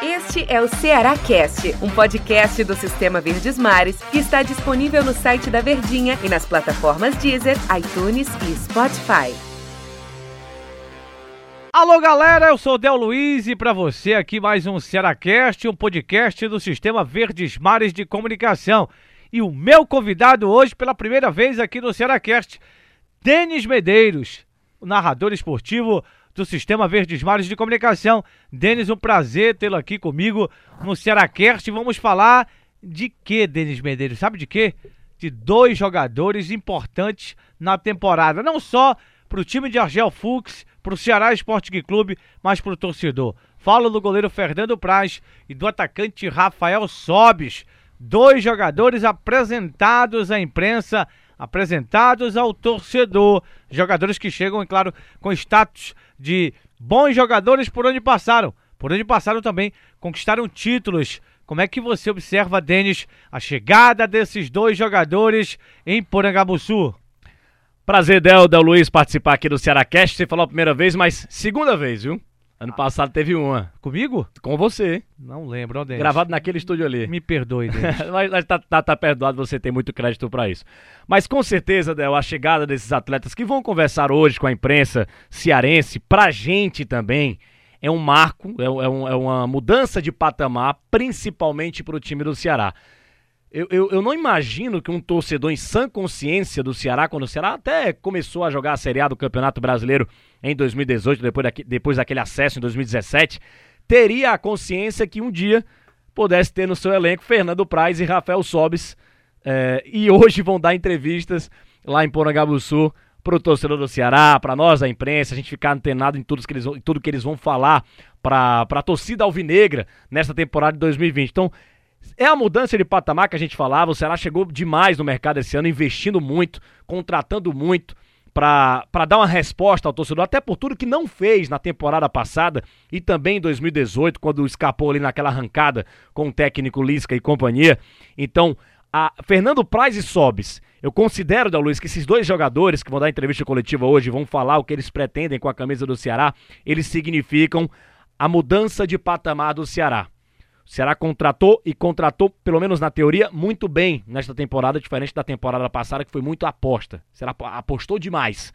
Este é o Ceará Cast, um podcast do Sistema Verdes Mares que está disponível no site da Verdinha e nas plataformas Deezer, iTunes e Spotify. Alô galera, eu sou Del Luiz e para você aqui mais um Cearacast, um podcast do Sistema Verdes Mares de Comunicação. E o meu convidado hoje pela primeira vez aqui no Cearacast, Denis Medeiros, o narrador esportivo do Sistema Verdes Mares de Comunicação. Denis, um prazer tê-lo aqui comigo no Cearacast. Vamos falar de que, Denis Medeiros? Sabe de quê? De dois jogadores importantes na temporada, não só para o time de Argel Fux, para o Ceará Esporte Clube, mas para o torcedor. Falo do goleiro Fernando Praz e do atacante Rafael Sobes, dois jogadores apresentados à imprensa, apresentados ao torcedor, jogadores que chegam, é claro, com status de bons jogadores por onde passaram, por onde passaram também, conquistaram títulos. Como é que você observa, Denis, a chegada desses dois jogadores em Porangabuçu? Prazer, Del, Del Luiz, participar aqui do Cearacast. Você falou a primeira vez, mas segunda vez, viu? Ano passado teve uma. Comigo? Com você. Não lembro, ó, Denis. Gravado naquele estúdio ali. Me perdoe, Denis. mas, mas tá, tá, tá perdoado, você tem muito crédito para isso. Mas com certeza, Del, a chegada desses atletas que vão conversar hoje com a imprensa cearense, pra gente também, é um marco, é, é, um, é uma mudança de patamar, principalmente pro time do Ceará. Eu, eu, eu, não imagino que um torcedor em sã consciência do Ceará, quando o Ceará até começou a jogar a Série A do Campeonato Brasileiro em 2018, depois, daqui, depois daquele acesso em 2017, teria a consciência que um dia pudesse ter no seu elenco Fernando Praz e Rafael Sobes. É, e hoje vão dar entrevistas lá em Porangabuçu o torcedor do Ceará, para nós, a imprensa, a gente ficar antenado em tudo que eles, em tudo que eles vão falar para a torcida alvinegra nesta temporada de 2020. Então, é a mudança de patamar que a gente falava. O Ceará chegou demais no mercado esse ano, investindo muito, contratando muito para dar uma resposta ao torcedor, até por tudo que não fez na temporada passada e também em 2018, quando escapou ali naquela arrancada com o técnico Lisca e companhia. Então, a Fernando Praz e Sobes, eu considero, da Luiz, que esses dois jogadores que vão dar entrevista coletiva hoje, vão falar o que eles pretendem com a camisa do Ceará, eles significam a mudança de patamar do Ceará. O Ceará contratou e contratou, pelo menos na teoria, muito bem nesta temporada, diferente da temporada passada, que foi muito aposta. O Ceará apostou demais.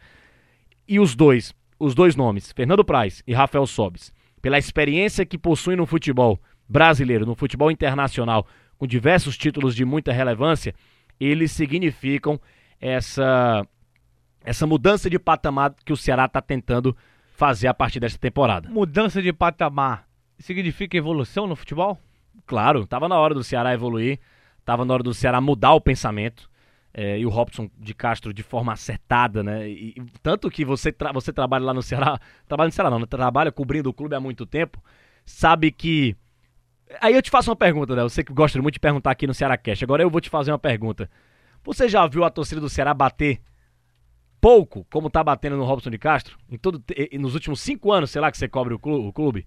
E os dois, os dois nomes, Fernando Praz e Rafael Sobes, pela experiência que possuem no futebol brasileiro, no futebol internacional, com diversos títulos de muita relevância, eles significam essa, essa mudança de patamar que o Ceará está tentando fazer a partir desta temporada. Mudança de patamar significa evolução no futebol? Claro, tava na hora do Ceará evoluir, tava na hora do Ceará mudar o pensamento. É, e o Robson de Castro de forma acertada, né? E, e, tanto que você, tra você trabalha lá no Ceará, trabalha no Ceará não, né? trabalha cobrindo o clube há muito tempo, sabe que. Aí eu te faço uma pergunta, né? Você que gosta muito de perguntar aqui no Ceará Cash. Agora eu vou te fazer uma pergunta. Você já viu a torcida do Ceará bater pouco, como tá batendo no Robson de Castro? Em todo, nos últimos cinco anos, sei lá, que você cobre o clube?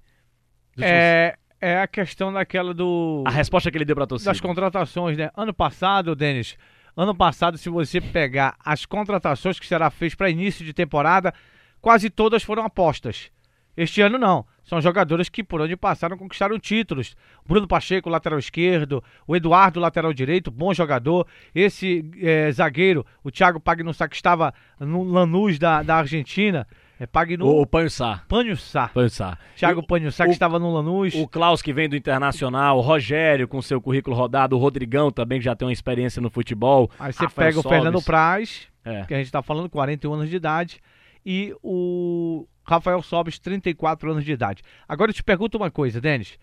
É, é a questão daquela do. A resposta que ele deu pra torcida. Das contratações, né? Ano passado, Denis, ano passado, se você pegar as contratações que será fez para início de temporada, quase todas foram apostas. Este ano não. São jogadores que por onde passaram conquistaram títulos. Bruno Pacheco, lateral esquerdo, o Eduardo, lateral direito, bom jogador. Esse é, zagueiro, o Thiago Pagnussá, que estava no Lanús da, da Argentina, é Pagnu... O, o Panhussá. Panhussá. Panhussá. Thiago Panhussá, que o, estava no Lanús. O Klaus, que vem do Internacional. O Rogério, com seu currículo rodado. O Rodrigão, também, que já tem uma experiência no futebol. Aí você pega o Fernando Praz, é. que a gente está falando, 41 anos de idade. E o Rafael Sobes, 34 anos de idade. Agora eu te pergunto uma coisa, Denis.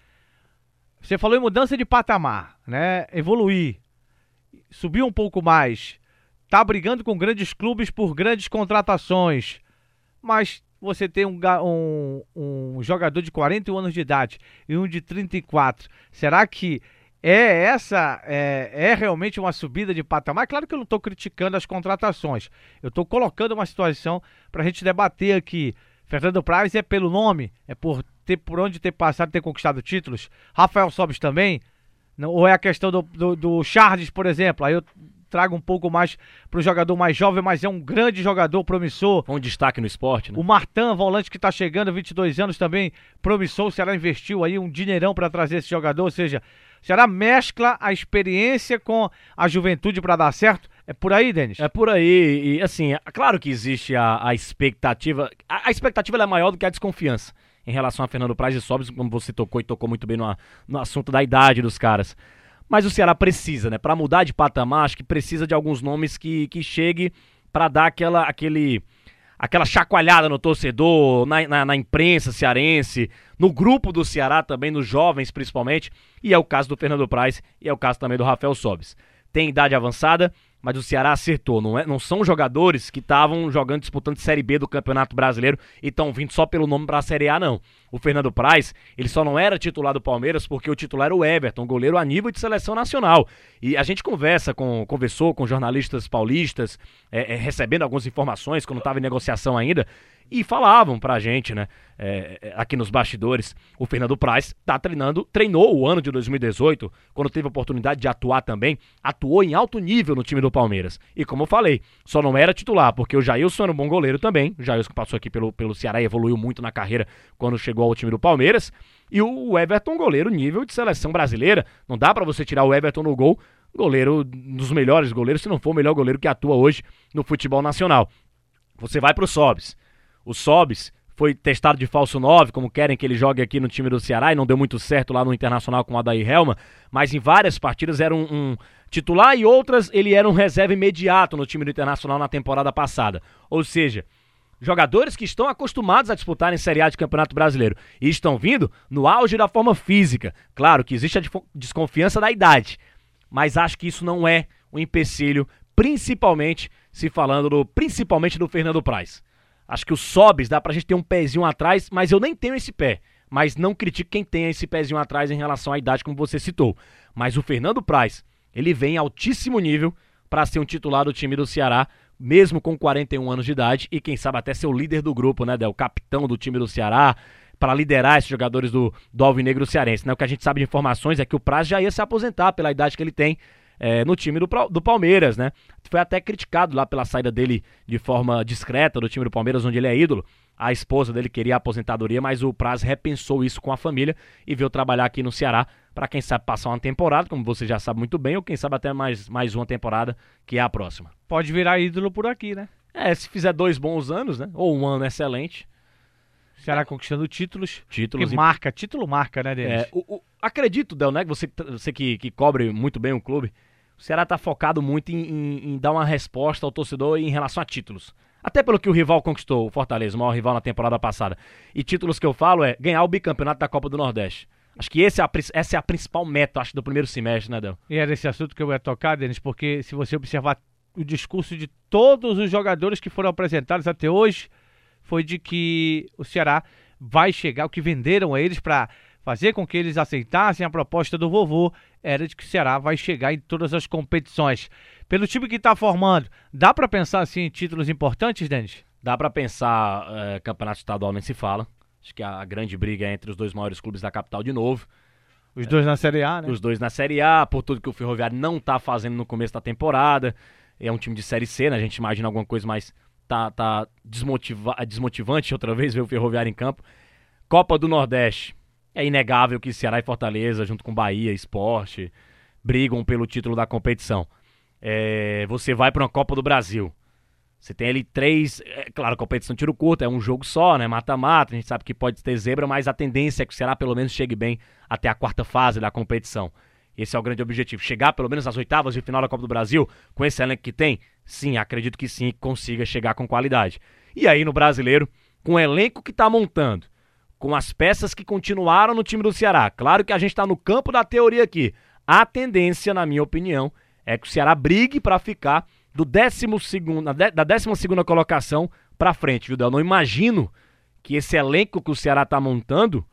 Você falou em mudança de patamar, né? Evoluir. Subir um pouco mais. Tá brigando com grandes clubes por grandes contratações mas você tem um, um, um, jogador de 41 anos de idade e um de 34. Será que é essa é, é realmente uma subida de patamar? Claro que eu não estou criticando as contratações. Eu estou colocando uma situação para a gente debater aqui. Fernando Praz é pelo nome, é por ter por onde ter passado, ter conquistado títulos. Rafael Sobes também. Ou é a questão do, do, do Charles, por exemplo. Aí eu traga um pouco mais para o jogador mais jovem, mas é um grande jogador promissor. Um destaque no esporte, né? O Martan, volante que está chegando, 22 anos também, promissor. O Ceará investiu aí um dinheirão para trazer esse jogador, ou seja, o Ceará mescla a experiência com a juventude para dar certo. É por aí, Denis? É por aí. E assim, é claro que existe a, a expectativa. A, a expectativa é maior do que a desconfiança em relação a Fernando Praz e Sobres, como você tocou e tocou muito bem no, no assunto da idade dos caras. Mas o Ceará precisa, né? Para mudar de patamar, acho que precisa de alguns nomes que, que chegue para dar aquela, aquele, aquela chacoalhada no torcedor, na, na, na, imprensa cearense, no grupo do Ceará também, nos jovens principalmente. E é o caso do Fernando Praz e é o caso também do Rafael Sobes. Tem idade avançada, mas o Ceará acertou. Não, é, não são jogadores que estavam jogando, disputando Série B do Campeonato Brasileiro e estão vindo só pelo nome para a Série A, não. O Fernando Praz, ele só não era titular do Palmeiras porque o titular era o Everton, goleiro a nível de seleção nacional. E a gente conversa com, conversou com jornalistas paulistas, é, é, recebendo algumas informações, quando estava em negociação ainda, e falavam pra gente, né, é, é, aqui nos bastidores, o Fernando Praz tá treinando, treinou o ano de 2018, quando teve a oportunidade de atuar também, atuou em alto nível no time do Palmeiras. E como eu falei, só não era titular, porque o Jailson era um bom goleiro também, o Jailson que passou aqui pelo, pelo Ceará e evoluiu muito na carreira quando chegou ao time do Palmeiras, e o Everton, goleiro nível de seleção brasileira, não dá para você tirar o Everton no gol, goleiro dos melhores goleiros, se não for o melhor goleiro que atua hoje no futebol nacional. Você vai pro Sobs o Sobis foi testado de falso 9, como querem que ele jogue aqui no time do Ceará, e não deu muito certo lá no Internacional com o Adair Helma, mas em várias partidas era um, um, titular e outras ele era um reserva imediato no time do Internacional na temporada passada. Ou seja, jogadores que estão acostumados a disputar em Série A de Campeonato Brasileiro e estão vindo no auge da forma física. Claro que existe a desconfiança da idade, mas acho que isso não é um empecilho, principalmente se falando do, principalmente do Fernando Praz. Acho que o Sobes dá pra gente ter um pezinho atrás, mas eu nem tenho esse pé. Mas não critico quem tem esse pezinho atrás em relação à idade, como você citou. Mas o Fernando Praz, ele vem em altíssimo nível para ser um titular do time do Ceará, mesmo com 41 anos de idade, e quem sabe até ser o líder do grupo, né, Del? Capitão do time do Ceará, para liderar esses jogadores do, do Alvinegro Cearense. Né? O que a gente sabe de informações é que o Praz já ia se aposentar pela idade que ele tem é, no time do, do Palmeiras, né? Foi até criticado lá pela saída dele de forma discreta do time do Palmeiras, onde ele é ídolo. A esposa dele queria a aposentadoria, mas o Praz repensou isso com a família e veio trabalhar aqui no Ceará para quem sabe passar uma temporada, como você já sabe muito bem, ou quem sabe até mais, mais uma temporada, que é a próxima. Pode virar ídolo por aqui, né? É, se fizer dois bons anos, né? Ou um ano excelente. Ceará conquistando títulos. Títulos. Que marca, título marca, né, Denis? É, o, o, acredito, Del, né? Você, você que, que cobre muito bem o clube. O Ceará está focado muito em, em, em, dar uma resposta ao torcedor em relação a títulos. Até pelo que o rival conquistou, o Fortaleza, o maior rival na temporada passada. E títulos que eu falo é ganhar o bicampeonato da Copa do Nordeste. Acho que esse é a, essa é a principal meta, acho, do primeiro semestre, né, Del? E era esse assunto que eu ia tocar, Denis, porque se você observar o discurso de todos os jogadores que foram apresentados até hoje, foi de que o Ceará vai chegar, o que venderam a eles para fazer com que eles aceitassem a proposta do vovô era de que o Ceará vai chegar em todas as competições. Pelo time que está formando, dá para pensar assim em títulos importantes, Denis? Dá para pensar, é, campeonato estadual nem se fala. Acho que a grande briga é entre os dois maiores clubes da capital de novo. Os dois na Série A, né? Os dois na Série A, por tudo que o Ferroviário não está fazendo no começo da temporada. É um time de Série C, né? A gente imagina alguma coisa mais tá, tá desmotiva desmotivante outra vez ver o Ferroviário em campo. Copa do Nordeste. É inegável que Ceará e Fortaleza, junto com Bahia, Esporte, brigam pelo título da competição. É, você vai para uma Copa do Brasil. Você tem ali três. É, claro, competição tiro curto, é um jogo só, né? Mata-mata. A gente sabe que pode ter zebra, mas a tendência é que o Ceará pelo menos chegue bem até a quarta fase da competição. Esse é o grande objetivo. Chegar pelo menos às oitavas de final da Copa do Brasil, com esse elenco que tem? Sim, acredito que sim, consiga chegar com qualidade. E aí no brasileiro, com o elenco que está montando, com as peças que continuaram no time do Ceará. Claro que a gente está no campo da teoria aqui. A tendência, na minha opinião, é que o Ceará brigue para ficar do décimo segundo, da 12 segunda colocação para frente, viu, Del? Não imagino que esse elenco que o Ceará está montando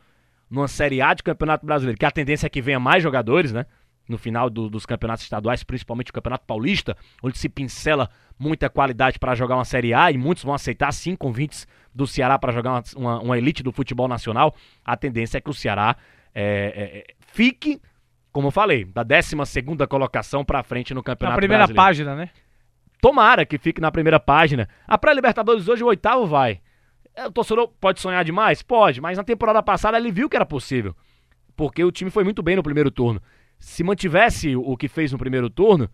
numa Série A de Campeonato Brasileiro, que a tendência é que venha mais jogadores, né? No final do, dos campeonatos estaduais, principalmente o Campeonato Paulista, onde se pincela muita qualidade para jogar uma Série A e muitos vão aceitar sim convites do Ceará para jogar uma, uma, uma, elite do futebol nacional. A tendência é que o Ceará é, é, é fique como eu falei, da 12 colocação pra frente no Campeonato Na primeira Brasileiro. página, né? Tomara que fique na primeira página. A pré-Libertadores hoje, o oitavo vai. É, O torcedor pode sonhar demais? Pode, mas na temporada passada ele viu que era possível. Porque o time foi muito bem no primeiro turno. Se mantivesse o que fez no primeiro turno,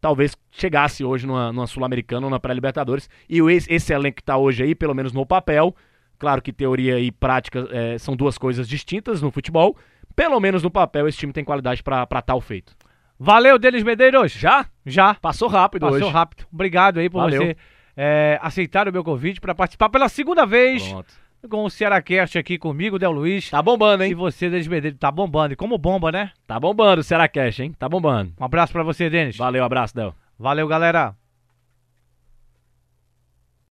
talvez chegasse hoje numa, numa Sul-Americana ou na pré-Libertadores. E o, esse, esse elenco que tá hoje aí, pelo menos no papel, claro que teoria e prática é, são duas coisas distintas no futebol. Pelo menos no papel, esse time tem qualidade pra tal feito. Valeu, Denis Medeiros. Já? Já. Passou rápido Passou hoje. rápido. Obrigado aí por Valeu. você é, aceitar o meu convite para participar pela segunda vez Pronto. Com o Cearacast aqui comigo, Del Luiz. Tá bombando, E hein? você, Denis Medeiros, tá bombando. E como bomba, né? Tá bombando o Será Cash, hein? Tá bombando. Um abraço pra você, Denis. Valeu, abraço, Del. Valeu, galera.